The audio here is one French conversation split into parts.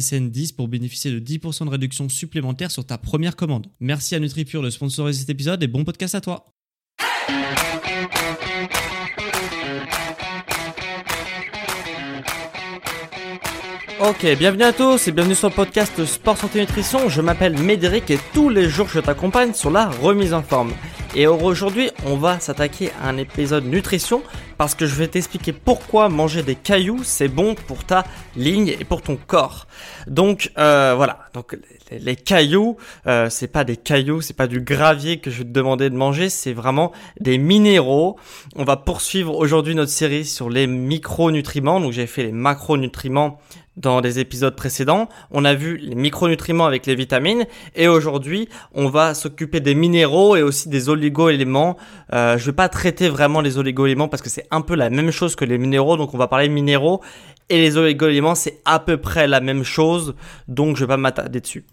SSN 10 pour bénéficier de 10% de réduction supplémentaire sur ta première commande. Merci à NutriPure de sponsoriser cet épisode et bon podcast à toi. Ok, bienvenue à tous et bienvenue sur le podcast Sport Santé Nutrition. Je m'appelle Médéric et tous les jours je t'accompagne sur la remise en forme. Et aujourd'hui, on va s'attaquer à un épisode nutrition parce que je vais t'expliquer pourquoi manger des cailloux c'est bon pour ta ligne et pour ton corps. Donc euh, voilà, donc les, cailloux, euh, c'est pas des cailloux, c'est pas du gravier que je vais te demander de manger, c'est vraiment des minéraux. On va poursuivre aujourd'hui notre série sur les micronutriments. Donc j'ai fait les macronutriments dans des épisodes précédents. On a vu les micronutriments avec les vitamines et aujourd'hui on va s'occuper des minéraux et aussi des oligo-éléments. Euh, je vais pas traiter vraiment les oligo-éléments parce que c'est un peu la même chose que les minéraux, donc on va parler minéraux et les oligo-éléments c'est à peu près la même chose, donc je vais pas m'attarder dessus.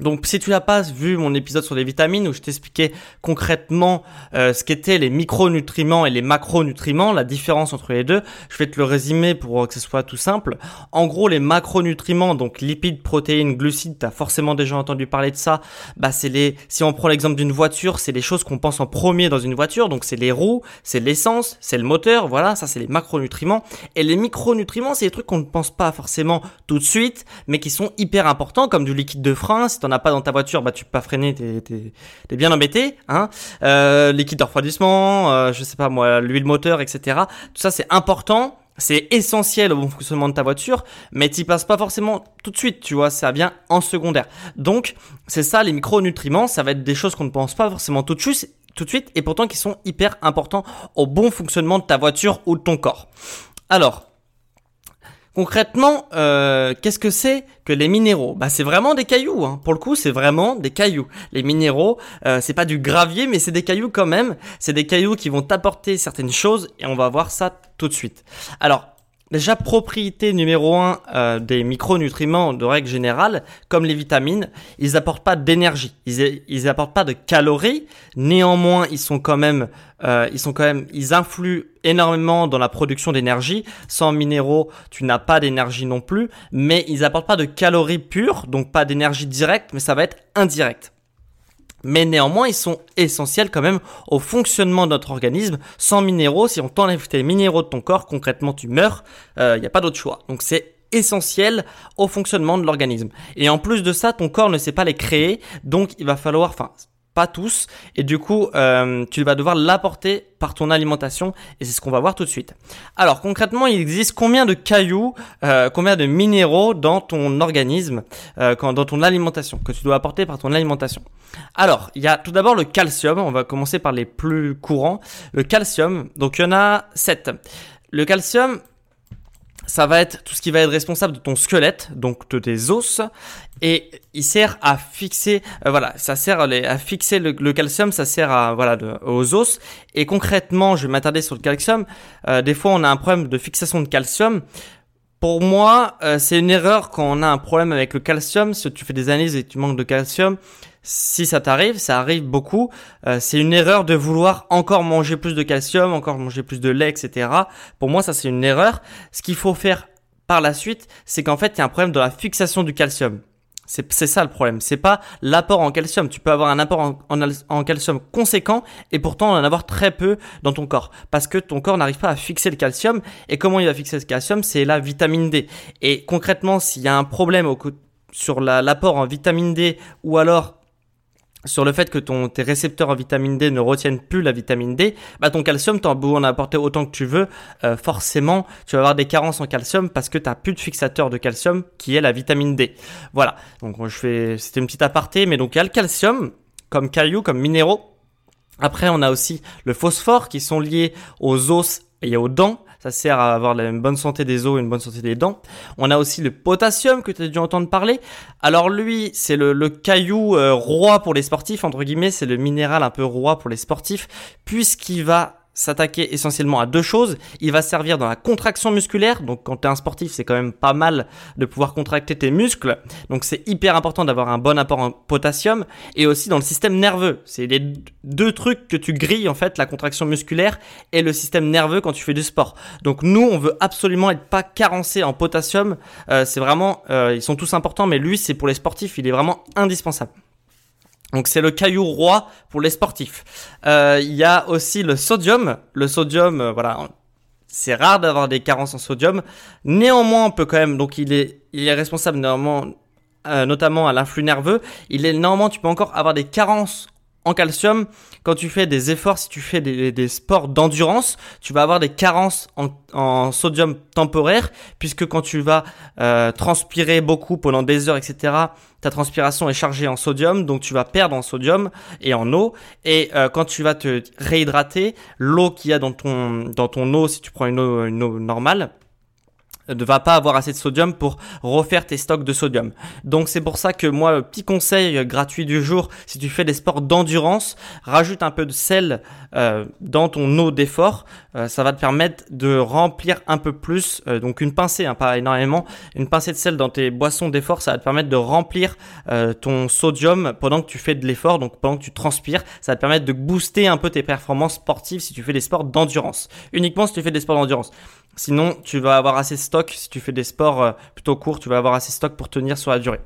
Donc si tu n'as pas vu mon épisode sur les vitamines où je t'expliquais concrètement euh, ce qu'étaient les micronutriments et les macronutriments, la différence entre les deux, je vais te le résumer pour que ce soit tout simple. En gros, les macronutriments, donc lipides, protéines, glucides, tu as forcément déjà entendu parler de ça. Bah c'est les si on prend l'exemple d'une voiture, c'est les choses qu'on pense en premier dans une voiture, donc c'est les roues, c'est l'essence, c'est le moteur, voilà, ça c'est les macronutriments et les micronutriments, c'est des trucs qu'on ne pense pas forcément tout de suite, mais qui sont hyper importants comme du liquide de frein, t'en as pas dans ta voiture, bah tu peux pas freiner, t'es es, bien embêté, hein. Euh, de refroidissement, euh, je sais pas moi, l'huile moteur, etc. Tout ça c'est important. C'est essentiel au bon fonctionnement de ta voiture, mais tu passes pas forcément tout de suite, tu vois, ça vient en secondaire. Donc, c'est ça, les micronutriments, ça va être des choses qu'on ne pense pas forcément tout de suite, tout de suite, et pourtant qui sont hyper importants au bon fonctionnement de ta voiture ou de ton corps. Alors, Concrètement, euh, qu'est-ce que c'est que les minéraux? Bah, c'est vraiment des cailloux. Hein. Pour le coup, c'est vraiment des cailloux. Les minéraux, euh, c'est pas du gravier, mais c'est des cailloux quand même. C'est des cailloux qui vont t'apporter certaines choses, et on va voir ça tout de suite. Alors, Déjà, propriété numéro 1 euh, des micronutriments de règle générale, comme les vitamines, ils apportent pas d'énergie, ils, ils apportent pas de calories. Néanmoins, ils sont quand même, euh, ils sont quand même, ils influent énormément dans la production d'énergie. Sans minéraux, tu n'as pas d'énergie non plus, mais ils apportent pas de calories pures, donc pas d'énergie directe, mais ça va être indirect mais néanmoins ils sont essentiels quand même au fonctionnement de notre organisme. Sans minéraux, si on t'enlève tes minéraux de ton corps, concrètement tu meurs, il euh, n'y a pas d'autre choix. Donc c'est essentiel au fonctionnement de l'organisme. Et en plus de ça, ton corps ne sait pas les créer, donc il va falloir, enfin pas tous, et du coup, euh, tu vas devoir l'apporter par ton alimentation, et c'est ce qu'on va voir tout de suite. Alors concrètement, il existe combien de cailloux, euh, combien de minéraux dans ton organisme, euh, dans ton alimentation, que tu dois apporter par ton alimentation? Alors, il y a tout d'abord le calcium, on va commencer par les plus courants. Le calcium, donc il y en a 7. Le calcium, ça va être tout ce qui va être responsable de ton squelette, donc de tes os, et il sert à fixer, euh, voilà, ça sert à, fixer le, calcium, ça sert à voilà aux os. Et concrètement, je vais m'attarder sur le calcium. Euh, des fois, on a un problème de fixation de calcium. Pour moi, euh, c'est une erreur quand on a un problème avec le calcium. Si tu fais des analyses et tu manques de calcium, si ça t'arrive, ça arrive beaucoup, euh, c'est une erreur de vouloir encore manger plus de calcium, encore manger plus de lait, etc. Pour moi, ça c'est une erreur. Ce qu'il faut faire par la suite, c'est qu'en fait, il y a un problème de la fixation du calcium. C'est ça le problème. C'est pas l'apport en calcium. Tu peux avoir un apport en, calcium conséquent et pourtant en avoir très peu dans ton corps parce que ton corps n'arrive pas à fixer le calcium. Et comment il va fixer le calcium? C'est la vitamine D. Et concrètement, s'il y a un problème au, sur l'apport en vitamine D ou alors sur le fait que ton, tes récepteurs en vitamine D ne retiennent plus la vitamine D, bah ton calcium, t'en beau en apporter autant que tu veux, euh, forcément, tu vas avoir des carences en calcium parce que tu n'as plus de fixateur de calcium qui est la vitamine D. Voilà. Donc je fais, c'était une petite aparté, mais donc il y a le calcium comme cailloux, comme minéraux. Après, on a aussi le phosphore qui sont liés aux os et aux dents. Ça sert à avoir une bonne santé des os et une bonne santé des dents. On a aussi le potassium que tu as dû entendre parler. Alors lui, c'est le, caillou euh, roi pour les sportifs, entre guillemets, c'est le minéral un peu roi pour les sportifs, puisqu'il va s'attaquer essentiellement à deux choses. Il va servir dans la contraction musculaire. Donc quand tu es un sportif, c'est quand même pas mal de pouvoir contracter tes muscles. Donc c'est hyper important d'avoir un bon apport en potassium et aussi dans le système nerveux. C'est les deux trucs que tu grilles en fait, la contraction musculaire et le système nerveux quand tu fais du sport. Donc nous, on veut absolument être pas carencé en potassium. Euh, c'est vraiment, euh, ils sont tous importants, mais lui, c'est pour les sportifs, il est vraiment indispensable. Donc c'est le caillou roi pour les sportifs. Euh, il y a aussi le sodium. Le sodium, euh, voilà, c'est rare d'avoir des carences en sodium. Néanmoins, on peut quand même. Donc il est, il est responsable néanmoins, euh, notamment à l'influx nerveux. Il est néanmoins, tu peux encore avoir des carences en calcium, quand tu fais des efforts, si tu fais des, sports d'endurance, tu vas avoir des carences en, sodium temporaire, puisque quand tu vas euh, transpirer beaucoup pendant des heures, etc., ta transpiration est chargée en sodium, donc tu vas perdre en sodium et en eau. Et euh, quand tu vas te réhydrater, l'eau qu'il y a dans ton, dans ton eau, si tu prends une eau, une eau normale, ne va pas avoir assez de sodium pour refaire tes stocks de sodium. Donc c'est pour ça que moi, le petit conseil gratuit du jour, si tu fais des sports d'endurance, rajoute un peu de sel euh, dans ton eau d'effort. Euh, ça va te permettre de remplir un peu plus, euh, donc une pincée, hein, pas énormément, une pincée de sel dans tes boissons d'effort, ça va te permettre de remplir ton sodium pendant que tu fais de l'effort, donc pendant que tu transpires. Ça va te permettre de booster un peu tes performances sportives si tu fais des sports d'endurance. Uniquement si tu fais des sports d'endurance. Sinon, tu vas avoir assez de stock. Si tu fais des sports euh, plutôt courts, tu vas avoir assez de stock pour tenir sur la durée.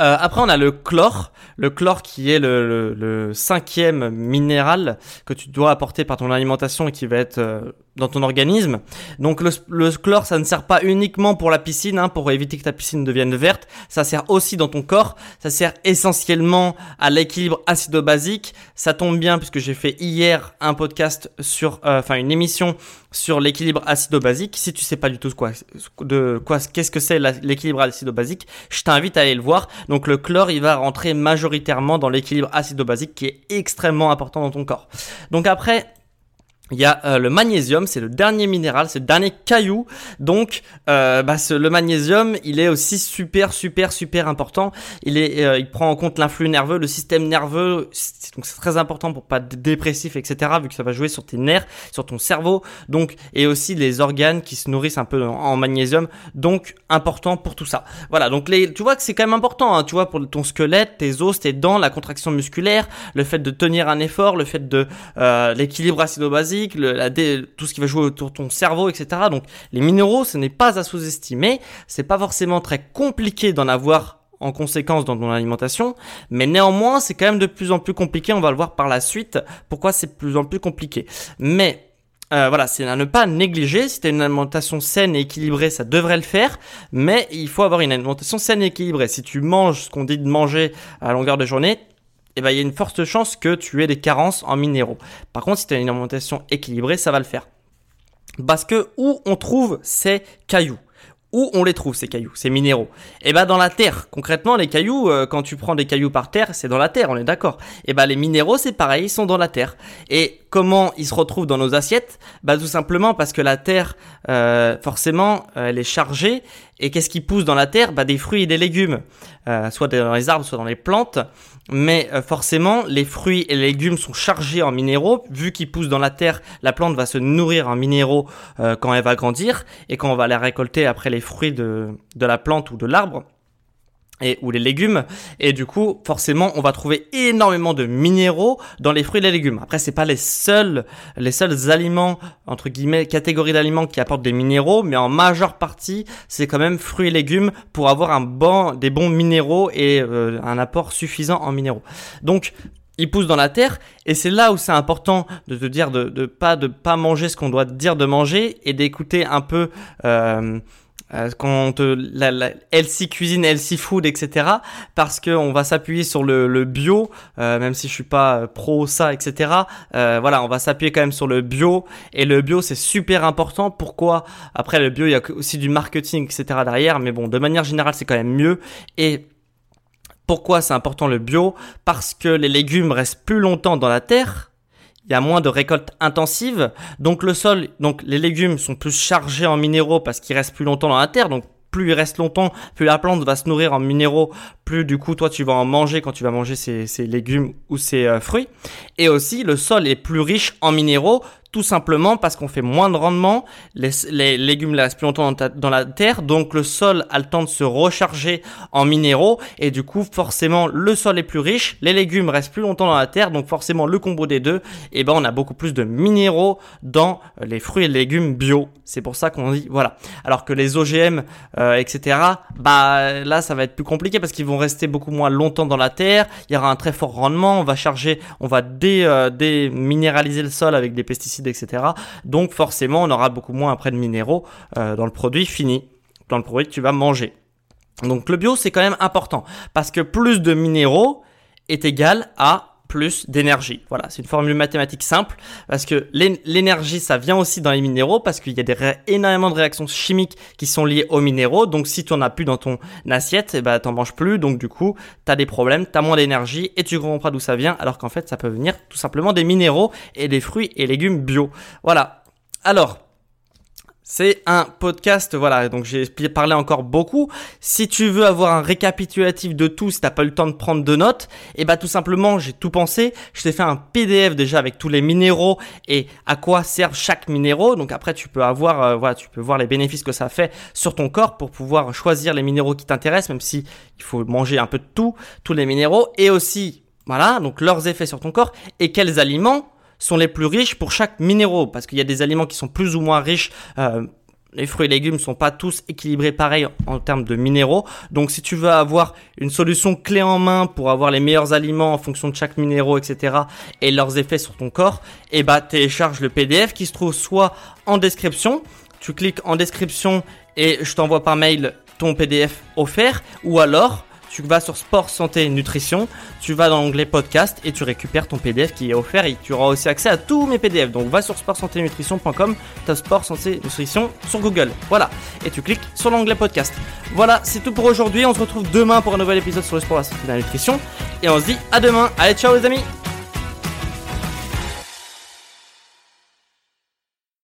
Euh, après, on a le chlore. Le chlore qui est le, cinquième minéral que tu dois apporter par ton alimentation et qui va être euh, dans ton organisme. Donc le, chlore, ça ne sert pas uniquement pour la piscine, hein, pour éviter que ta piscine devienne verte. Ça sert aussi dans ton corps. Ça sert essentiellement à l'équilibre acido-basique. Ça tombe bien puisque j'ai fait hier un podcast sur, euh, enfin une émission sur l'équilibre acido-basique. Si tu sais pas du tout quoi, de quoi, qu'est-ce que c'est l'équilibre acido-basique, je t'invite à aller le voir. Donc le chlore, il va rentrer majoritairement dans l'équilibre acido-basique qui est extrêmement important dans ton corps. Donc après, il y a euh, le magnésium, c'est le dernier minéral, c'est le dernier caillou. Donc, euh, bah, le magnésium, il est aussi super, super, super important. Il est, euh, il prend en compte l'influx nerveux, le système nerveux. Donc, c'est très important pour pas être dépressif, etc. Vu que ça va jouer sur tes nerfs, sur ton cerveau. Donc, et aussi les organes qui se nourrissent un peu en, magnésium. Donc, important pour tout ça. Voilà. Donc, les, tu vois que c'est quand même important. Hein, tu vois pour ton squelette, tes os, tes dents, la contraction musculaire, le fait de tenir un effort, le fait de l'équilibre acido-basique tout ce qui va jouer autour de ton cerveau, etc. Donc les minéraux, ce n'est pas à sous-estimer. C'est pas forcément très compliqué d'en avoir en conséquence dans ton alimentation, mais néanmoins c'est quand même de plus en plus compliqué. On va le voir par la suite. Pourquoi c'est de plus en plus compliqué. Mais euh, voilà, c'est à ne pas négliger. Si tu as une alimentation saine et équilibrée, ça devrait le faire. Mais il faut avoir une alimentation saine et équilibrée. Si tu manges ce qu'on dit de manger à longueur de journée, eh ben, il y a une forte chance que tu aies des carences en minéraux. Par contre, si tu as une alimentation équilibrée, ça va le faire. Parce que où on trouve ces cailloux? Où on les trouve ces cailloux, ces minéraux? Eh ben dans la terre. Concrètement, les cailloux, euh, quand tu prends des cailloux par terre, c'est dans la terre, on est d'accord. Eh ben les minéraux, c'est pareil, ils sont dans la terre. Et comment ils se retrouvent dans nos assiettes? Bah tout simplement parce que la terre, euh, forcément, elle est chargée. Et qu'est-ce qui pousse dans la terre? Bah des fruits et des légumes, soit dans les arbres, soit dans les plantes. Mais forcément, les fruits et les légumes sont chargés en minéraux. Vu qu'ils poussent dans la terre, la plante va se nourrir en minéraux quand elle va grandir. Et quand on va les récolter après les fruits de, de la plante ou de l'arbre, et ou les légumes et du coup forcément on va trouver énormément de minéraux dans les fruits et les légumes. Après c'est pas les seuls les seuls aliments entre guillemets catégories d'aliments qui apportent des minéraux mais en majeure partie c'est quand même fruits et légumes pour avoir un bon des bons minéraux et euh, un apport suffisant en minéraux. Donc ils poussent dans la terre et c'est là où c'est important de te dire de, de pas de pas manger ce qu'on doit dire de manger et d'écouter un peu euh, euh, quand te, la, la healthy cuisine, healthy food, etc. Parce que on va s'appuyer sur le, le bio, euh, même si je suis pas pro ça, etc. Euh, voilà, on va s'appuyer quand même sur le bio et le bio c'est super important. Pourquoi? Après le bio, il y a aussi du marketing, etc. derrière, mais bon, de manière générale, c'est quand même mieux et pourquoi c'est important le bio? Parce que les légumes restent plus longtemps dans la terre il y a moins de récoltes intensives, donc le sol, donc les légumes sont plus chargés en minéraux parce qu'ils restent plus longtemps dans la terre, donc plus il reste longtemps, plus la plante va se nourrir en minéraux, plus du coup toi tu vas en manger quand tu vas manger ces, légumes ou ces euh, fruits. Et aussi le sol est plus riche en minéraux, tout simplement parce qu'on fait moins de rendement, les, les légumes restent plus longtemps dans, la terre, donc le sol a le temps de se recharger en minéraux, et du coup forcément le sol est plus riche, les légumes restent plus longtemps dans la terre, donc forcément le combo des deux, et eh ben on a beaucoup plus de minéraux dans les fruits et légumes bio. C'est pour ça qu'on dit voilà. Alors que les OGM, euh, etc. Bah là ça va être plus compliqué parce qu'ils vont rester beaucoup moins longtemps dans la terre. Il y aura un très fort rendement. On va charger, on va dé, euh, déminéraliser le sol avec des pesticides etc. Donc forcément, on aura beaucoup moins après de minéraux euh, dans le produit fini, dans le produit que tu vas manger. Donc le bio, c'est quand même important parce que plus de minéraux est égal à plus d'énergie. Voilà, c'est une formule mathématique simple parce que l'énergie, ça vient aussi dans les minéraux parce qu'il y a énormément de réactions chimiques qui sont liées aux minéraux. Donc si tu en as plus dans ton assiette, et eh ben t'en manges plus. Donc du coup, tu as des problèmes, tu as moins d'énergie et tu comprends d'où ça vient alors qu'en fait, ça peut venir tout simplement des minéraux et des fruits et légumes bio. Voilà. Alors, c'est un podcast, voilà, donc j'ai parlé encore beaucoup. Si tu veux avoir un récapitulatif de tout, si t'as pas eu le temps de prendre de notes, et eh bah tout simplement, j'ai tout pensé. Je t'ai fait un PDF déjà avec tous les minéraux et à quoi servent chaque minéraux. Donc après, tu peux avoir, euh, voilà, tu peux voir les bénéfices que ça fait sur ton corps pour pouvoir choisir les minéraux qui t'intéressent, même si il faut manger un peu de tout, tous les minéraux, et aussi, voilà, donc leurs effets sur ton corps et quels aliments sont les plus riches pour chaque minéraux, parce qu'il y a des aliments qui sont plus ou moins riches. Euh, les fruits et légumes sont pas tous équilibrés pareil en termes de minéraux. Donc si tu veux avoir une solution clé en main pour avoir les meilleurs aliments en fonction de chaque minéraux, etc. et leurs effets sur ton corps, eh bah télécharge le PDF qui se trouve soit en description. Tu cliques en description et je t'envoie par mail ton PDF offert ou alors tu vas sur sport, santé, nutrition, tu vas dans l'onglet podcast et tu récupères ton PDF qui est offert et tu auras aussi accès à tous mes PDF. Donc va sur sport, santé, nutrition.com, as sport, santé, nutrition sur Google. Voilà. Et tu cliques sur l'onglet podcast. Voilà, c'est tout pour aujourd'hui. On se retrouve demain pour un nouvel épisode sur le sport, la santé et la nutrition. Et on se dit à demain. Allez, ciao les amis